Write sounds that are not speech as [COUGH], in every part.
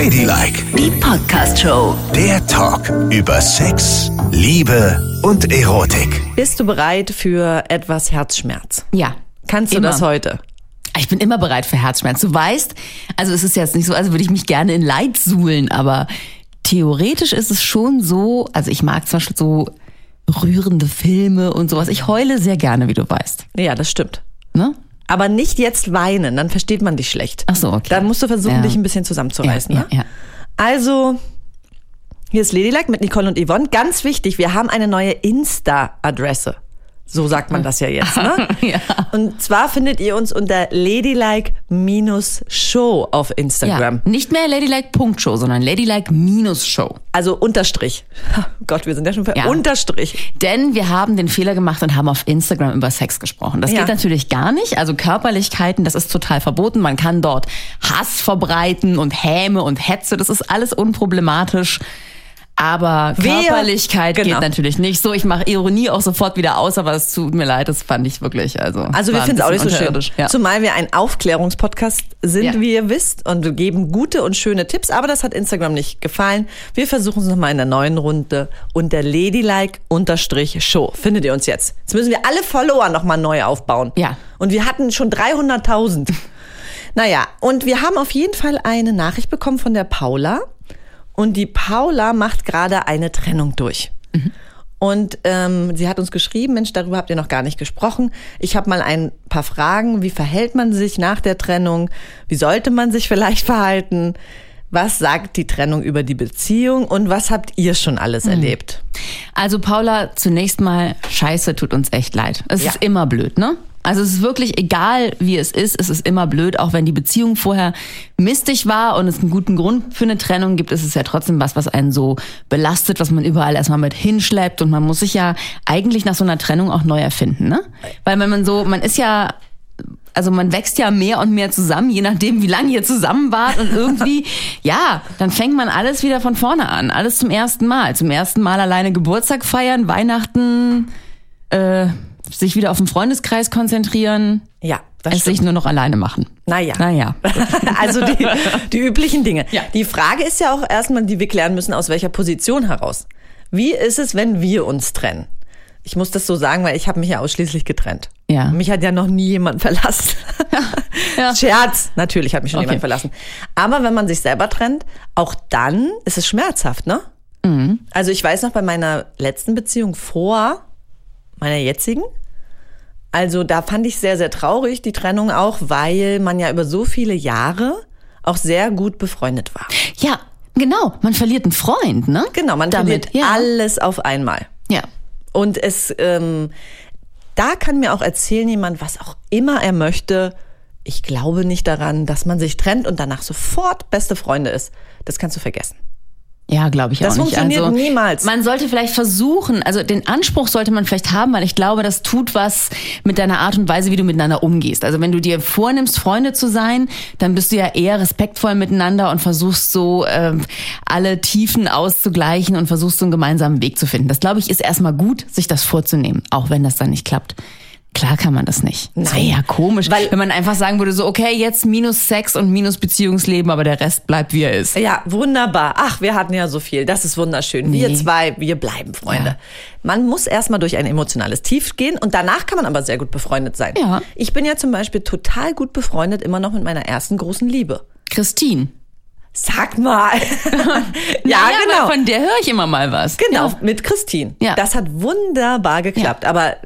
Ladylike, Die Podcast-Show. der Talk über Sex, Liebe und Erotik. Bist du bereit für etwas Herzschmerz? Ja. Kannst du Immer. das heute? Ich bin immer bereit für Herzschmerz. Du weißt, also es ist jetzt nicht so, als würde ich mich gerne in Leid suhlen, aber theoretisch ist es schon so, also ich mag zum Beispiel so rührende Filme und sowas. Ich heule sehr gerne, wie du weißt. Ja, das stimmt. Ne? Aber nicht jetzt weinen, dann versteht man dich schlecht. Ach so, okay. Dann musst du versuchen, Ja. dich ein bisschen zusammenzureißen. Ja, ne? ja, ja. Also, hier ist Ladylike mit Nicole und Yvonne. Ganz wichtig, wir haben eine neue Insta-Adresse. So sagt man das ja jetzt, ne? [LAUGHS] Ja. Und zwar findet ihr uns unter ladylike-show auf Instagram. Ja, nicht mehr Ladylike.show, sondern Ladylike-show. Also Unterstrich. Ha, Gott, wir sind ja schon für Ja. Unterstrich. Denn wir haben den Fehler gemacht und haben auf Instagram über Sex gesprochen. Das Ja. geht natürlich gar nicht. Also Körperlichkeiten, das ist total verboten. Man kann dort Hass verbreiten und Häme und Hetze. Das ist alles unproblematisch. Aber Wehe. Körperlichkeit Genau. geht natürlich nicht so. Ich mache Ironie auch sofort wieder aus, aber es tut mir leid, das fand ich wirklich. Also, Also wir finden es auch nicht so schön. Ja. Zumal wir ein Aufklärungspodcast sind, Ja. wie ihr wisst, und wir geben gute und schöne Tipps, aber das hat Instagram nicht gefallen. Wir versuchen es nochmal in der neuen Runde unter ladylike-show. Findet ihr uns jetzt. Jetzt müssen wir alle Follower nochmal neu aufbauen. Ja. Und wir hatten schon 300.000. [LAUGHS] naja, und wir haben auf jeden Fall eine Nachricht bekommen von der Paula. Und die Paula macht gerade eine Trennung durch. Und ähm, sie hat uns geschrieben, Mensch, darüber habt ihr noch gar nicht gesprochen. Ich habe mal ein paar Fragen. Wie verhält man sich nach der Trennung? Wie sollte man sich vielleicht verhalten? Was sagt die Trennung über die Beziehung? Und was habt ihr schon alles erlebt? Also Paula, zunächst mal, scheiße, tut uns echt leid. Es Ja. ist immer blöd, ne? Also es ist wirklich egal, wie es ist, es ist immer blöd, auch wenn die Beziehung vorher mistig war und es einen guten Grund für eine Trennung gibt, ist es ja trotzdem was, was einen so belastet, was man überall erstmal mit hinschleppt und man muss sich ja eigentlich nach so einer Trennung auch neu erfinden, ne? Weil wenn man so, man ist ja also man wächst ja mehr und mehr zusammen, je nachdem, wie lange ihr zusammen wart. Und irgendwie, [LAUGHS] ja, dann fängt man alles wieder von vorne an. Alles zum ersten Mal. Zum ersten Mal alleine Geburtstag feiern, Weihnachten, äh, sich wieder auf den Freundeskreis konzentrieren, Ja, das es sich nur noch alleine machen. Naja. Naja. [LAUGHS] also die, die üblichen Dinge. Ja. Die Frage ist ja auch erstmal, die wir klären müssen, aus welcher Position heraus. Wie ist es, wenn wir uns trennen? Ich muss das so sagen, weil ich habe mich ja ausschließlich getrennt. Ja. Mich hat ja noch nie jemand [LAUGHS] verlassen. Ja. Scherz, natürlich hat mich schon Okay. jemand verlassen. Aber wenn man sich selber trennt, auch dann ist es schmerzhaft, ne? Mhm. Also ich weiß noch bei meiner letzten Beziehung vor meiner jetzigen, also da fand ich sehr, sehr traurig, die Trennung auch, weil man ja über so viele Jahre auch sehr gut befreundet war. Ja, genau. Man verliert einen Freund, ne? Genau, man Damit, verliert ja. alles auf einmal. Ja. Und es, ähm, da kann mir auch erzählen jemand, was auch immer er möchte. Ich glaube nicht daran, dass man sich trennt und danach sofort beste Freunde ist. Das kannst du vergessen. Ja, glaube ich Das auch nicht. funktioniert also, niemals. Man sollte vielleicht versuchen, also den Anspruch sollte man vielleicht haben, weil ich glaube, das tut was mit deiner Art und Weise, wie du miteinander umgehst. Also wenn du dir vornimmst, Freunde zu sein, dann bist du ja eher respektvoll miteinander und versuchst so ähm, alle Tiefen auszugleichen und versuchst so einen gemeinsamen Weg zu finden. Das glaube ich ist erstmal gut, sich das vorzunehmen, auch wenn das dann nicht klappt. Klar kann man das nicht. Das Nein. ja komisch, Weil- wenn man einfach sagen würde, so, okay, jetzt minus Sex und minus Beziehungsleben, aber der Rest bleibt, wie er ist. Ja, wunderbar. Ach, wir hatten ja so viel. Das ist wunderschön. Wir Nee. zwei, wir bleiben Freunde. Ja. Man muss erstmal durch ein emotionales Tief gehen und danach kann man aber sehr gut befreundet sein. Ja. Ich bin ja zum Beispiel total gut befreundet immer noch mit meiner ersten großen Liebe. Christine. Sag mal. [LAUGHS] ja, Ja, genau. von der höre ich immer mal was. Genau, Ja. mit Christine. Ja. Das hat wunderbar geklappt. Aber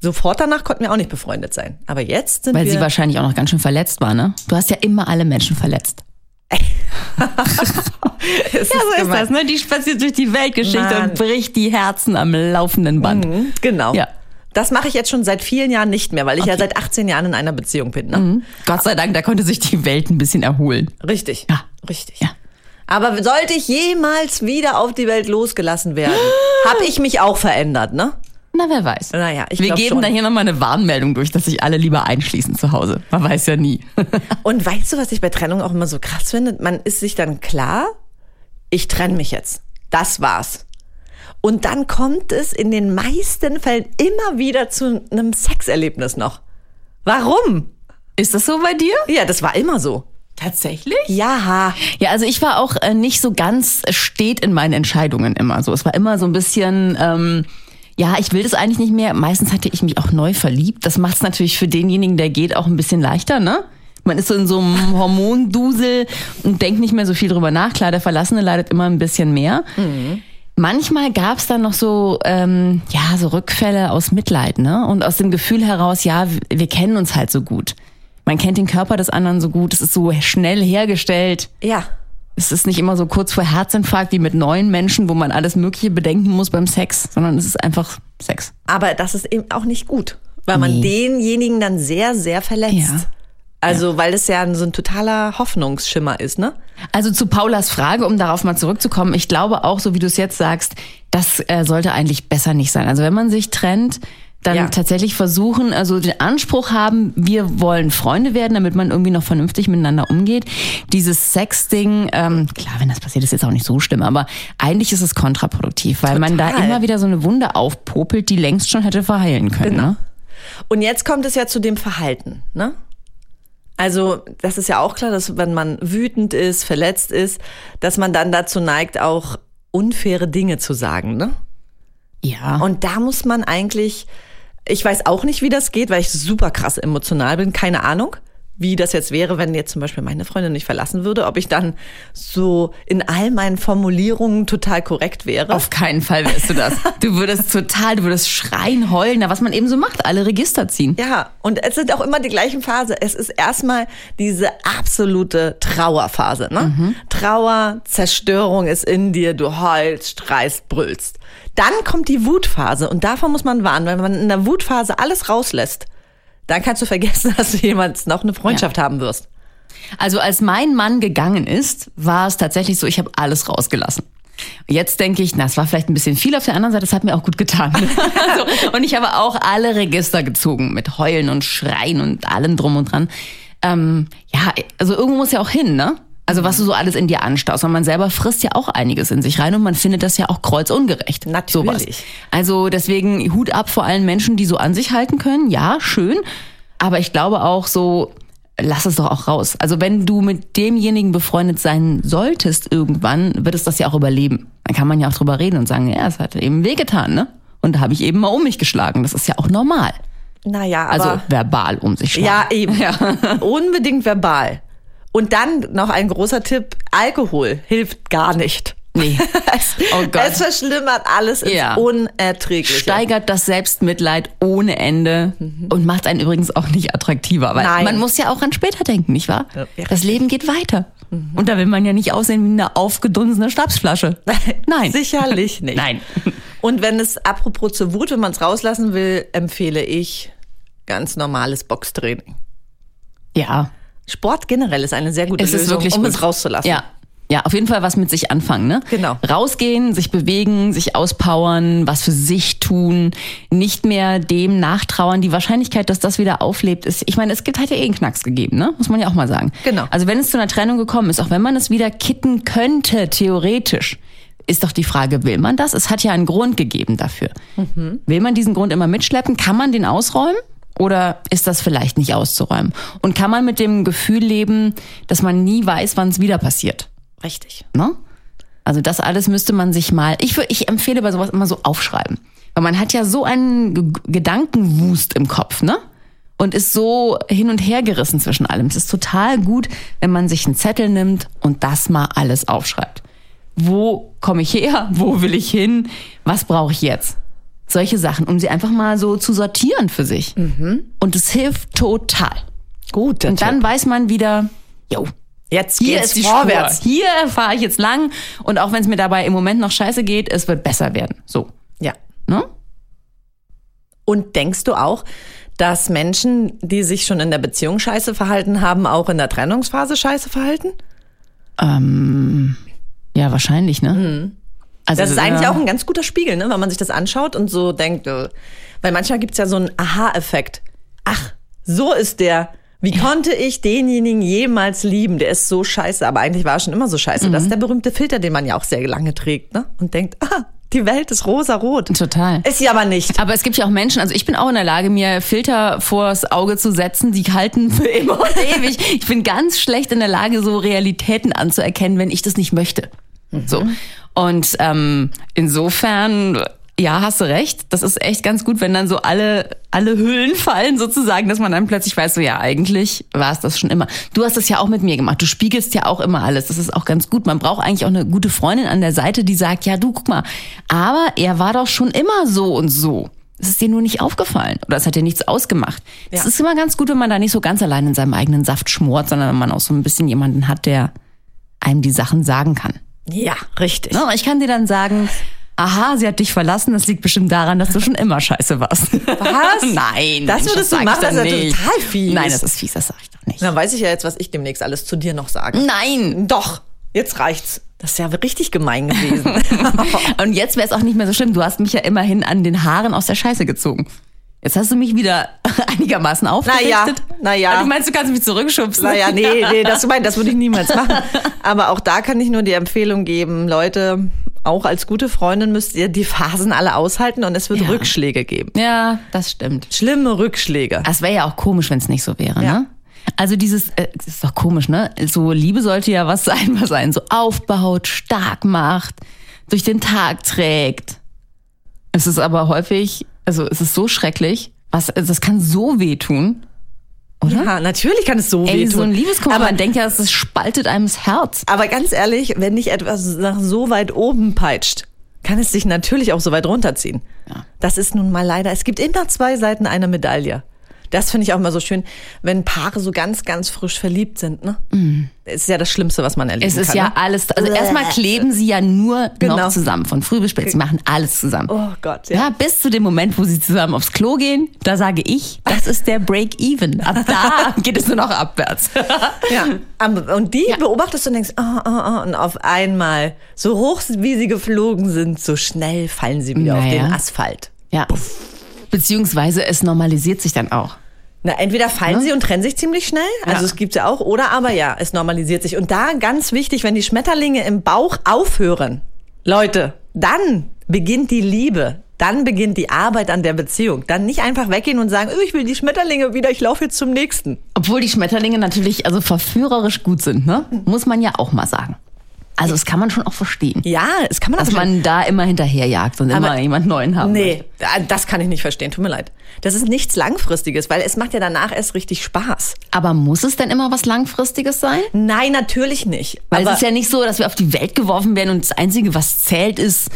sofort danach konnten wir auch nicht befreundet sein. Aber jetzt sind Weil wir. sie wahrscheinlich auch noch ganz schön verletzt war, ne? Du hast ja immer alle Menschen verletzt. [LAUGHS] Es ist gemein. ne? Die spaziert durch die Weltgeschichte Mann. und bricht die Herzen am laufenden Band. Mhm, Genau. Ja. Das mache ich jetzt schon seit vielen Jahren nicht mehr, weil ich ja seit 18 Jahren in einer Beziehung bin. Ne? Mhm. Gott sei Dank, da konnte sich die Welt ein bisschen erholen. Richtig. Ja. Richtig. Ja. Aber sollte ich jemals wieder auf die Welt losgelassen werden, [GASPS] habe ich mich auch verändert, ne? Na, wer weiß. Naja, ich Wir geben schon. da hier nochmal eine Warnmeldung durch, dass sich alle lieber einschließen zu Hause. Man weiß ja nie. [LAUGHS] Und weißt du, was ich bei Trennung auch immer so krass finde? Man ist sich dann klar, ich trenne mich jetzt. Das war's. Und dann kommt es in den meisten Fällen immer wieder zu einem Sexerlebnis noch. Warum? Ist das so bei dir? Ja, das war immer so. Tatsächlich? Ja. Ja, also ich war auch äh, nicht so ganz stet in meinen Entscheidungen immer so. Es war immer so ein bisschen, ähm, ja, ich will das eigentlich nicht mehr. Meistens hatte ich mich auch neu verliebt. Das macht es natürlich für denjenigen, der geht, auch ein bisschen leichter, ne? Man ist so in so einem [LAUGHS] Hormondusel und denkt nicht mehr so viel drüber nach. Klar, der Verlassene leidet immer ein bisschen mehr. Manchmal gab es dann noch so, ähm, ja, so Rückfälle aus Mitleid, ne? Und aus dem Gefühl heraus, ja, wir kennen uns halt so gut. Man kennt den Körper des anderen so gut, es ist so schnell hergestellt. Ja. Es ist nicht immer so kurz vor Herzinfarkt wie mit neuen Menschen, wo man alles Mögliche bedenken muss beim Sex, sondern es ist einfach Sex. Aber das ist eben auch nicht gut, weil man Nee. denjenigen dann sehr, sehr verletzt. Ja. Also, weil es ja so ein totaler Hoffnungsschimmer ist, ne? Also zu Paulas Frage, um darauf mal zurückzukommen, ich glaube auch, so wie du es jetzt sagst, das äh, sollte eigentlich besser nicht sein. Also wenn man sich trennt, dann Ja. tatsächlich versuchen, also den Anspruch haben, wir wollen Freunde werden, damit man irgendwie noch vernünftig miteinander umgeht. Dieses Sexding, ähm, klar, wenn das passiert, ist jetzt auch nicht so schlimm, aber eigentlich ist es kontraproduktiv, weil man da Total. immer wieder so eine Wunde aufpopelt, die längst schon hätte verheilen können. Genau. Ne? Und jetzt kommt es ja zu dem Verhalten, ne? Also, das ist ja auch klar, dass wenn man wütend ist, verletzt ist, dass man dann dazu neigt, auch unfaire Dinge zu sagen, ne? Ja. Und da muss man eigentlich, ich weiß auch nicht, wie das geht, weil ich super krass emotional bin, keine Ahnung, wie das jetzt wäre, wenn jetzt zum Beispiel meine Freundin mich verlassen würde, ob ich dann so in all meinen Formulierungen total korrekt wäre. Auf keinen Fall wärst du das. Du würdest total, du würdest schreien, heulen, was man eben so macht, alle Register ziehen. Ja, und es sind auch immer die gleichen Phase. Es ist erstmal diese absolute Trauerphase. Ne? Trauer, Zerstörung ist in dir, du heulst, schreist, brüllst. Dann kommt die Wutphase und davon muss man warnen, weil wenn man in der Wutphase alles rauslässt, dann kannst du vergessen, [LAUGHS] dass du jemals noch eine Freundschaft haben wirst. Also als mein Mann gegangen ist, war es tatsächlich so, ich habe alles rausgelassen. Jetzt denke ich, na, es war vielleicht ein bisschen viel auf der anderen Seite, das hat mir auch gut getan. [LAUGHS] also, und ich habe auch alle Register gezogen mit Heulen und Schreien und allem drum und dran. Ähm, ja, also irgendwo muss ja auch hin, ne? Also was du so alles in dir anstaust. Und man selber frisst ja auch einiges in sich rein und man findet das ja auch kreuzungerecht. Natürlich. Sowas. Also deswegen Hut ab vor allen Menschen, die so an sich halten können. Ja, schön. Aber ich glaube auch so, lass es doch auch raus. Also wenn du mit demjenigen befreundet sein solltest irgendwann, wird es das ja auch überleben. Dann kann man ja auch drüber reden und sagen, ja, es hat eben wehgetan, ne? Und da habe ich eben mal um mich geschlagen. Das ist ja auch normal. Naja, aber. Also verbal um sich schlagen. Ja, eben. [LAUGHS] Unbedingt verbal. Und dann noch ein großer Tipp: Alkohol hilft gar nicht. Nee. [LAUGHS] Es, Oh Gott. es verschlimmert alles ins Ja. Unerträgliche. steigert das Selbstmitleid ohne Ende und macht einen übrigens auch nicht attraktiver, weil Nein. man muss ja auch an später denken, nicht wahr? Ja, das Leben geht weiter. Und da will man ja nicht aussehen wie eine aufgedunsene Schnapsflasche. [LAUGHS] Nein. Sicherlich nicht. Nein. Und wenn es, apropos zur Wut, wenn man es rauslassen will, empfehle ich ganz normales Boxtraining. Ja. Sport generell ist eine sehr gute Es Lösung, ist wirklich um gut. es rauszulassen. Ja. Ja, auf jeden Fall was mit sich anfangen, ne? Genau. Rausgehen, sich bewegen, sich auspowern, was für sich tun, nicht mehr dem nachtrauern. Die Wahrscheinlichkeit, dass das wieder auflebt, ist, ich meine, es gibt halt ja eh einen Knacks gegeben, ne? Muss man ja auch mal sagen. Genau. Also wenn es zu einer Trennung gekommen ist, auch wenn man es wieder kitten könnte, theoretisch, ist doch die Frage, will man das? Es hat ja einen Grund gegeben dafür. Will man diesen Grund immer mitschleppen? Kann man den ausräumen? Oder ist das vielleicht nicht auszuräumen? Und kann man mit dem Gefühl leben, dass man nie weiß, wann es wieder passiert? Richtig. Ne? Also das alles müsste man sich mal, ich, ich empfehle bei sowas immer so aufschreiben. Weil man hat ja so einen G Gedankenwust im Kopf, ne? Und ist so hin und her gerissen zwischen allem. Es ist total gut, wenn man sich einen Zettel nimmt und das mal alles aufschreibt. Wo komme ich her? [LAUGHS] Wo will ich hin? Was brauche ich jetzt? Solche Sachen, um sie einfach mal so zu sortieren für sich. Und es hilft total. Gut. Und dann weiß man wieder, jo, jetzt hier geht's ist die vorwärts. Spur. Hier fahre ich jetzt lang und auch wenn es mir dabei im Moment noch scheiße geht, es wird besser werden. So, Ja. ne? Und denkst du auch, dass Menschen, die sich schon in der Beziehung scheiße verhalten haben, auch in der Trennungsphase scheiße verhalten? Ja, wahrscheinlich, ne? Also Das ist ja. eigentlich auch ein ganz guter Spiegel, ne? wenn man sich das anschaut und so denkt, äh, weil manchmal gibt's ja so einen Aha-Effekt. Ach, so ist der. Wie konnte ich denjenigen jemals lieben? Der ist so scheiße, aber eigentlich war er schon immer so scheiße. Das ist der berühmte Filter, den man ja auch sehr lange trägt, ne? Und denkt, ah, Die Welt ist rosa-rot. Total. Ist sie aber nicht. Aber es gibt ja auch Menschen, also ich bin auch in der Lage, mir Filter vors Auge zu setzen, die halten für immer und ewig. Ich bin ganz schlecht in der Lage, so Realitäten anzuerkennen, wenn ich das nicht möchte. So. Und ähm, insofern, ja, hast du recht. Das ist echt ganz gut, wenn dann so alle, alle Hüllen fallen sozusagen, dass man dann plötzlich weiß, so ja, eigentlich war es das schon immer. Du hast das ja auch mit mir gemacht. Du spiegelst ja auch immer alles. Das ist auch ganz gut. Man braucht eigentlich auch eine gute Freundin an der Seite, die sagt, ja, du, guck mal, aber er war doch schon immer so und so. Es ist dir nur nicht aufgefallen oder es hat dir nichts ausgemacht. Es Ja. ist immer ganz gut, wenn man da nicht so ganz allein in seinem eigenen Saft schmort, sondern wenn man auch so ein bisschen jemanden hat, der einem die Sachen sagen kann. Ja, richtig. Ne? Ich kann dir dann sagen, aha, sie hat dich verlassen, das liegt bestimmt daran, dass du schon immer scheiße warst. Was? [LAUGHS] Nein. Das würdest du sag ich machen? Das ist ja total fies. Nein, das ist fies, das sag ich doch nicht. Dann weiß ich ja jetzt, was ich demnächst alles zu dir noch sage. Nein. Doch, jetzt reicht's. Das ist ja richtig gemein gewesen. [LAUGHS] Und jetzt wäre es auch nicht mehr so schlimm. Du hast mich ja immerhin an den Haaren aus der Scheiße gezogen. Jetzt hast du mich wieder [LAUGHS] einigermaßen aufgerichtet. Naja, naja. Ah, Du meinst, du kannst mich zurückschubsen? naja, nee, [LAUGHS] nee, das, mein, das würde ich niemals machen. Aber auch da kann ich nur die Empfehlung geben, Leute, auch als gute Freundin müsst ihr die Phasen alle aushalten und es wird Ja. Rückschläge geben. Ja, das stimmt. Schlimme Rückschläge. Das wäre ja auch komisch, wenn es nicht so wäre, Ja. ne? Also dieses, äh, das ist doch komisch, ne? So Liebe sollte ja was sein, was einen so aufbaut, stark macht, durch den Tag trägt. Es ist aber häufig, also es ist so schrecklich, was, also das kann so wehtun. Oder? Ja, natürlich kann es so Ey, wehtun. so ein Liebeskummer, aber, man denkt ja, es spaltet einem das Herz. aber ganz ehrlich, wenn dich etwas nach so weit oben peitscht, kann es dich natürlich auch so weit runterziehen. Ja. Das ist nun mal leider, es gibt immer zwei Seiten einer Medaille. Das finde ich auch immer so schön, wenn Paare so ganz, ganz frisch verliebt sind. Ne? Das ist ja das Schlimmste, was man erleben Mm. Es ist kann. ja ne? alles, also erstmal kleben sie ja nur Genau. noch zusammen, von früh bis spät. Sie machen alles zusammen. Oh Gott, ja. Ja, bis zu dem Moment, wo sie zusammen aufs Klo gehen, da sage ich, das ist der Break-Even. Ab da [LAUGHS] geht es nur noch abwärts. [LAUGHS] Ja. Und die beobachtest du und denkst, oh, oh, oh, und auf einmal, so hoch wie sie geflogen sind, so schnell fallen sie wieder auf Naja. den Asphalt. Ja. Beziehungsweise es normalisiert sich dann auch. Na, entweder fallen sie und trennen sich ziemlich schnell, also Ja. es gibt's ja auch, oder aber ja, es normalisiert sich. Und da ganz wichtig, wenn die Schmetterlinge im Bauch aufhören, Leute, dann beginnt die Liebe. Dann beginnt die Arbeit an der Beziehung. Dann nicht einfach weggehen und sagen, oh, ich will die Schmetterlinge wieder, ich laufe jetzt zum nächsten. Obwohl die Schmetterlinge natürlich also verführerisch gut sind, ne? Muss man ja auch mal sagen. Also das kann man schon auch verstehen. Ja, das kann man Dass auch man da immer hinterherjagt und immer jemand Neuen haben Nee, das kann ich nicht verstehen. Tut mir leid. Das ist nichts Langfristiges, weil es macht ja danach erst richtig Spaß. Aber muss es denn immer was Langfristiges sein? Nein, natürlich nicht. Weil es ist ja nicht so, dass wir auf die Welt geworfen werden und das Einzige, was zählt, ist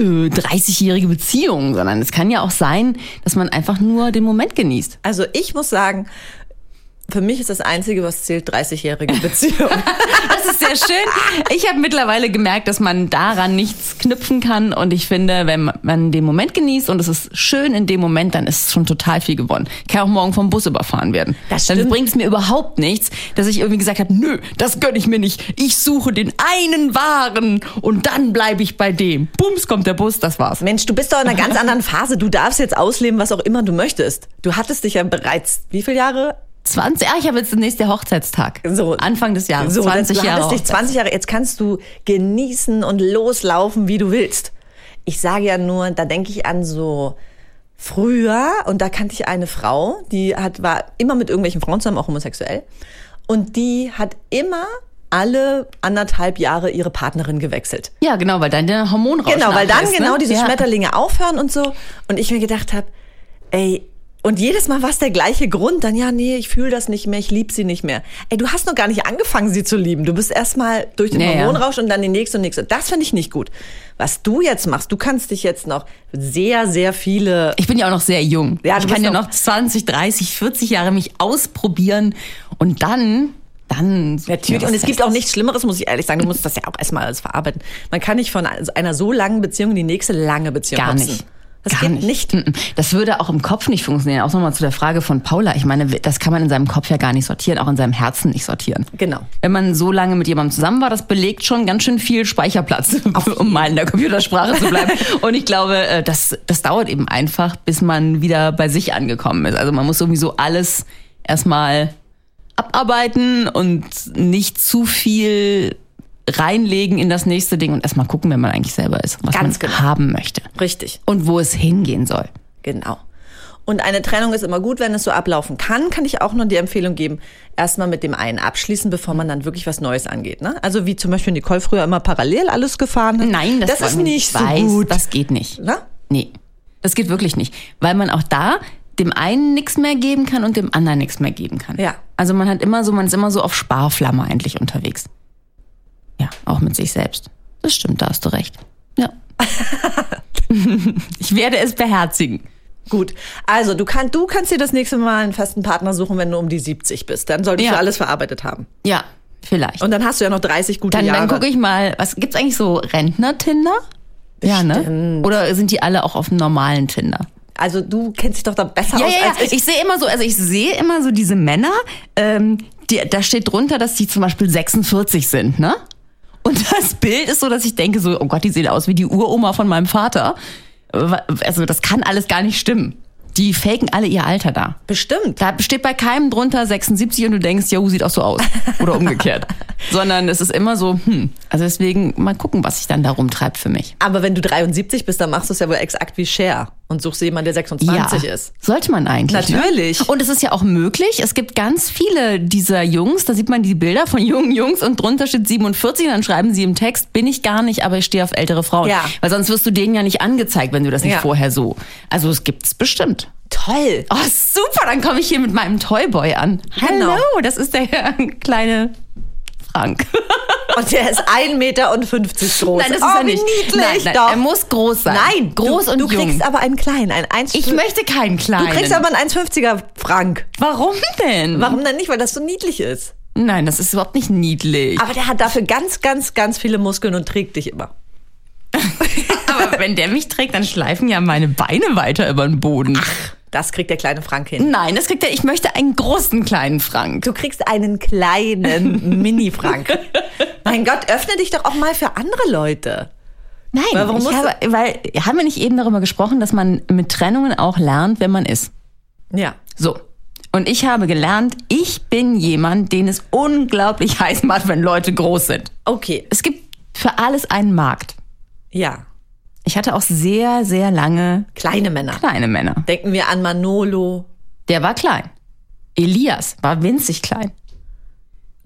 äh, 30-jährige Beziehungen, sondern es kann ja auch sein, dass man einfach nur den Moment genießt. also ich muss sagen, für mich ist das Einzige, was zählt, 30-jährige Beziehung. [LAUGHS] Das ist sehr schön. Ich habe mittlerweile gemerkt, dass man daran nichts knüpfen kann und ich finde, wenn man den Moment genießt und es ist schön in dem Moment, dann ist schon total viel gewonnen. Ich kann auch morgen vom Bus überfahren werden. Das dann stimmt. bringt es mir überhaupt nichts, dass ich irgendwie gesagt habe, nö, das gönn ich mir nicht. Ich suche den einen wahren und dann bleibe ich bei dem. Bums kommt der Bus, das war's. Mensch, du bist doch in einer ganz [LAUGHS] anderen Phase. Du darfst jetzt ausleben, was auch immer du möchtest. Du hattest dich ja bereits, wie viele Jahre? 20, ah, ich habe jetzt demnächst der Hochzeitstag. So. Anfang des Jahres, So, 20 du Jahre. dich Hochzeit. 20 Jahre. Jetzt kannst du genießen und loslaufen, wie du willst. Ich sage ja nur, da denke ich an so früher und da kannte ich eine Frau, die hat war immer mit irgendwelchen Frauen zusammen, auch homosexuell, und die hat immer alle anderthalb Jahre ihre Partnerin gewechselt. Ja, genau, weil dann der Hormonrausch Genau, weil dann nachlässt, genau ne? diese ja. Schmetterlinge aufhören und so. Und ich mir gedacht habe, ey, und jedes Mal war es der gleiche Grund. Dann, ja, nee, ich fühle das nicht mehr, ich liebe sie nicht mehr. Ey, du hast noch gar nicht angefangen, sie zu lieben. Du bist erstmal durch den Ja, ja. Hormonrausch und dann die nächste und nächste. Das finde ich nicht gut. Was du jetzt machst, du kannst dich jetzt noch sehr, sehr viele Ich bin ja auch noch sehr jung. Ja, ich kann ja noch- noch 20, 30, 40 Jahre mich ausprobieren und dann, dann. Natürlich. Und es gibt auch nichts Schlimmeres, muss ich ehrlich sagen. Du musst das ja auch erstmal alles verarbeiten. Man kann nicht von einer so langen Beziehung in die nächste lange Beziehung Gar hopsen. nicht. Das Gar geht nicht. Mm-mm. Das würde auch im Kopf nicht funktionieren. Auch nochmal zu der Frage von Paula. Ich meine, das kann man in seinem Kopf ja gar nicht sortieren, auch in seinem Herzen nicht sortieren. Genau. Wenn man so lange mit jemandem zusammen war, das belegt schon ganz schön viel Speicherplatz, [LAUGHS] um mal in der Computersprache zu bleiben. Und ich glaube, äh, das, das dauert eben einfach, bis man wieder bei sich angekommen ist. Also man muss sowieso alles erstmal abarbeiten und nicht zu viel reinlegen in das nächste Ding und erstmal gucken, wer man eigentlich selber ist, was Ganz man genau. haben möchte Richtig, und wo es hingehen soll. genau. Und eine Trennung ist immer gut, wenn es so ablaufen kann, kann ich auch nur die Empfehlung geben, erstmal mit dem einen abschließen, bevor man dann wirklich was Neues angeht. Ne? Also wie zum Beispiel Nicole früher immer parallel alles gefahren hat. Nein, das, das ist nicht so weiß, gut. Das geht nicht. Ne? Nee, das geht wirklich nicht. Weil man auch da dem einen nichts mehr geben kann und dem anderen nichts mehr geben kann. Ja. Also man hat immer so, man ist immer so auf Sparflamme eigentlich unterwegs. Ja, auch mit sich selbst. Das stimmt, da hast du recht. Ja. [LAUGHS] ich werde es beherzigen. Gut, also du, kann, du kannst dir das nächste Mal einen festen Partner suchen, wenn du um die 70 bist. Dann solltest Ja. du alles verarbeitet haben. Ja, vielleicht. Und dann hast du ja noch 30 gute dann, Jahre. dann gucke ich mal, was gibt's eigentlich so Rentner-Tinder? Ja, ne? Oder sind die alle auch auf dem normalen Tinder? also du kennst dich doch da besser Ja, aus ja, ja. als ich. Ich sehe immer so, also ich sehe immer so diese Männer, ähm, die, da steht drunter, dass die zum Beispiel 46 sind, ne? Und das Bild ist so, dass ich denke so, oh Gott, die sehen aus wie die Uroma von meinem Vater. Also das kann alles gar nicht stimmen. Die faken alle ihr Alter da. Bestimmt. Da steht bei keinem drunter 76 und du denkst, jo, sieht auch so aus. Oder umgekehrt. [LAUGHS] Sondern es ist immer so, hm. Also deswegen mal gucken, was sich dann da rumtreibt für mich. Aber wenn du 73 bist, dann machst du es ja wohl exakt wie Cher und suchst jemanden, der 26 ist. Sollte man eigentlich. Natürlich. Ne? Und es ist ja auch möglich. Es gibt ganz viele dieser Jungs, da sieht man die Bilder von jungen Jungs und drunter steht 47 und dann schreiben sie im Text, bin ich gar nicht, aber ich stehe auf ältere Frauen. Ja. Weil sonst wirst du denen ja nicht angezeigt, wenn du das nicht Ja. vorher so. Also es gibt's bestimmt. Toll. Oh, super, dann komme ich hier mit meinem Toyboy an. Genau. Hallo, das ist der [LAUGHS] kleine Frank. [LAUGHS] Und der ist 1,50 Meter groß. Nein, das ist oh, er nicht. niedlich nein, nein, doch. Er muss groß sein. Nein, groß du, und du jung. kriegst aber einen kleinen, einen 1, ich möchte keinen kleinen. Du kriegst aber einen 1,50er Frank. Warum denn? Warum denn nicht? Weil das so niedlich ist. Nein, das ist überhaupt nicht niedlich. Aber der hat dafür ganz, ganz, ganz viele Muskeln und trägt dich immer. [LAUGHS] Aber wenn der mich trägt, dann schleifen ja meine Beine weiter über den Boden. Das kriegt der kleine Frank hin. Nein, das kriegt er. Ich möchte einen großen kleinen Frank. Du kriegst einen kleinen [LAUGHS] Mini-Frank. mein Gott, öffne dich doch auch mal für andere Leute. Nein, Weil warum ich habe, weil haben wir nicht eben darüber gesprochen, dass man mit Trennungen auch lernt, wer man ist. Ja. So. Und ich habe gelernt, ich bin jemand, den es unglaublich [LAUGHS] heiß macht, wenn Leute groß sind. Okay. Es gibt für alles einen Markt. Ja. Ich hatte auch sehr, sehr lange Kleine Männer. kleine Männer. Denken wir an Manolo, Der war klein. Elias war winzig klein.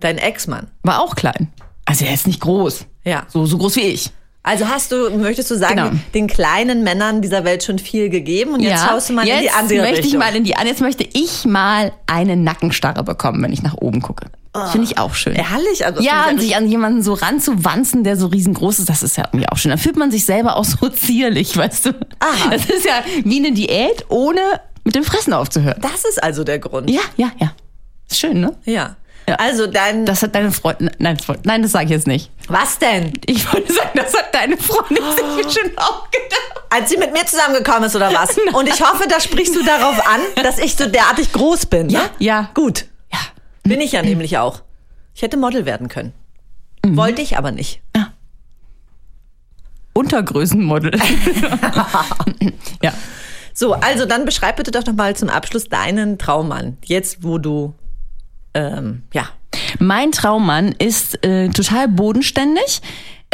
dein Ex-Mann. War auch klein. Also er ist nicht groß. Ja. So, so groß wie ich. Also hast du, möchtest du sagen, Genau. den kleinen Männern dieser Welt schon viel gegeben und jetzt schaust du mal in die jetzt andere möchte Richtung. ich mal in die. Jetzt möchte ich mal eine Nackenstarre bekommen, wenn ich nach oben gucke. Finde ich auch schön. Herrlich. Also Ja, und ich sich an jemanden so ranzuwanzen, der so riesengroß ist, das ist ja irgendwie auch schön. Dann fühlt man sich selber auch so [LAUGHS] zierlich, weißt du? Aha. Das ist ja wie eine Diät, ohne mit dem Fressen aufzuhören. das ist also der Grund. Ja, ja, ja. Ist schön, ne? Ja. Ja. Also dein, Das hat deine Freundin, nein, das- nein, das sage ich jetzt nicht. was denn? Ich wollte sagen, das hat deine Freundin sich bestimmt auch gedacht. Als sie mit mir zusammengekommen ist oder was? [LAUGHS] Und ich hoffe, da sprichst du darauf an, dass ich so derartig groß bin. Ne? Ja, ja. Gut. Ja. Bin ich ja nämlich auch. Ich hätte Model werden können. Wollte ich aber nicht. Untergrößenmodel. [LAUGHS] ja. So, also dann beschreib bitte doch nochmal zum Abschluss deinen Traummann. Jetzt, wo du, ähm, ja, Mein Traummann ist äh, total bodenständig,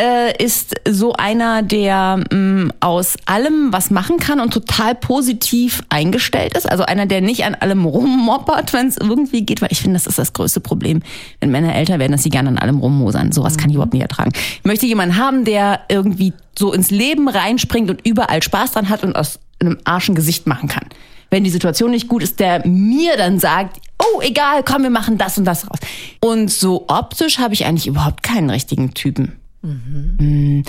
äh, ist so einer, der mh, aus allem was machen kann und total positiv eingestellt ist. Also einer, der nicht an allem rummoppert, [LAUGHS] wenn es irgendwie geht, weil ich finde, das ist das größte Problem, wenn Männer älter werden, dass sie gerne an allem rummosern. Sowas kann ich überhaupt nicht ertragen. Ich möchte jemanden haben, der irgendwie so ins Leben reinspringt und überall Spaß dran hat und aus einem arschen Gesicht machen kann. Wenn die Situation nicht gut ist, der mir dann sagt, oh, egal, komm, wir machen das und das raus. Und so optisch habe ich eigentlich überhaupt keinen richtigen Typen.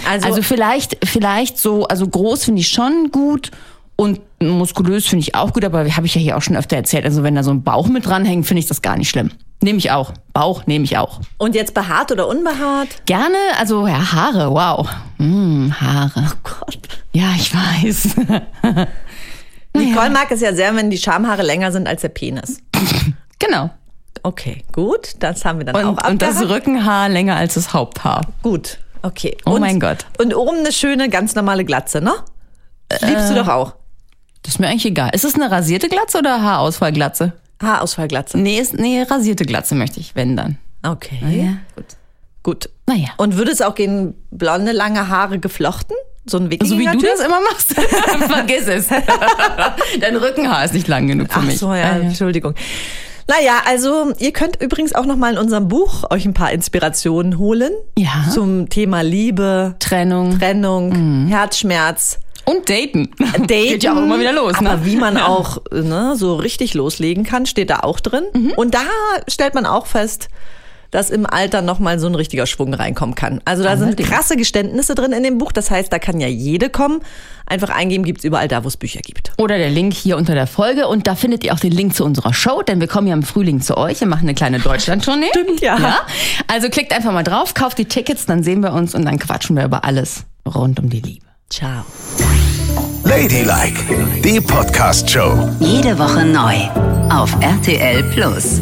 Also, Also vielleicht, vielleicht so, also groß finde ich schon gut und muskulös finde ich auch gut, aber habe ich ja hier auch schon öfter erzählt. Also wenn da so ein Bauch mit dranhängt, finde ich das gar nicht schlimm. Nehme ich auch. Bauch nehme ich auch. und jetzt behaart oder unbehaart? Gerne, also ja, Haare, wow. Mm, Haare. Oh Gott. Ja, ich weiß. [LAUGHS] Nicole mag es ja sehr, wenn die Schamhaare länger sind als der Penis. [LAUGHS] genau. Okay, gut, das haben wir dann Und, auch und das abgehakt. Rückenhaar länger als das Haupthaar. Gut, okay. Oh und, mein Gott. Und oben eine schöne, ganz normale Glatze, ne? Das liebst Äh. du doch auch. Das ist mir eigentlich egal. Ist es eine rasierte Glatze oder Haarausfallglatze? Haarausfallglatze. Nee, ist, nee, rasierte Glatze möchte ich, wenn dann. Okay. Ja, gut. Gut. Naja. Und würde es auch gehen, blonde, lange Haare geflochten? So ein So wie du das immer machst, [LAUGHS] vergiss es. [LAUGHS] Dein Rückenhaar ist nicht lang genug für Ach mich. so, ja, Entschuldigung. Naja, also ihr könnt übrigens auch noch mal in unserem Buch euch ein paar Inspirationen holen. Ja. Zum Thema Liebe, Trennung Trennung, Herzschmerz. und Daten. Daten. [LAUGHS] Geht ja auch immer wieder los. Aber ne? wie man auch ne, so richtig loslegen kann, steht da auch drin. Mhm. Und da stellt man auch fest, dass im Alter nochmal so ein richtiger Schwung reinkommen kann. Also da sind Allerdings. krasse Geständnisse drin in dem Buch. Das heißt, da kann ja jede kommen. Einfach eingeben, gibt's überall da, wo es Bücher gibt. Oder der Link hier unter der Folge. Und da findet ihr auch den Link zu unserer Show, denn wir kommen ja im Frühling zu euch. Wir machen eine kleine Deutschland-Tournee. [LAUGHS] Stimmt, ja. ja. Also klickt einfach mal drauf, kauft die Tickets, dann sehen wir uns und dann quatschen wir über alles rund um die Liebe. Ciao. Ladylike, die Podcast-Show. Jede Woche neu auf RTL Plus.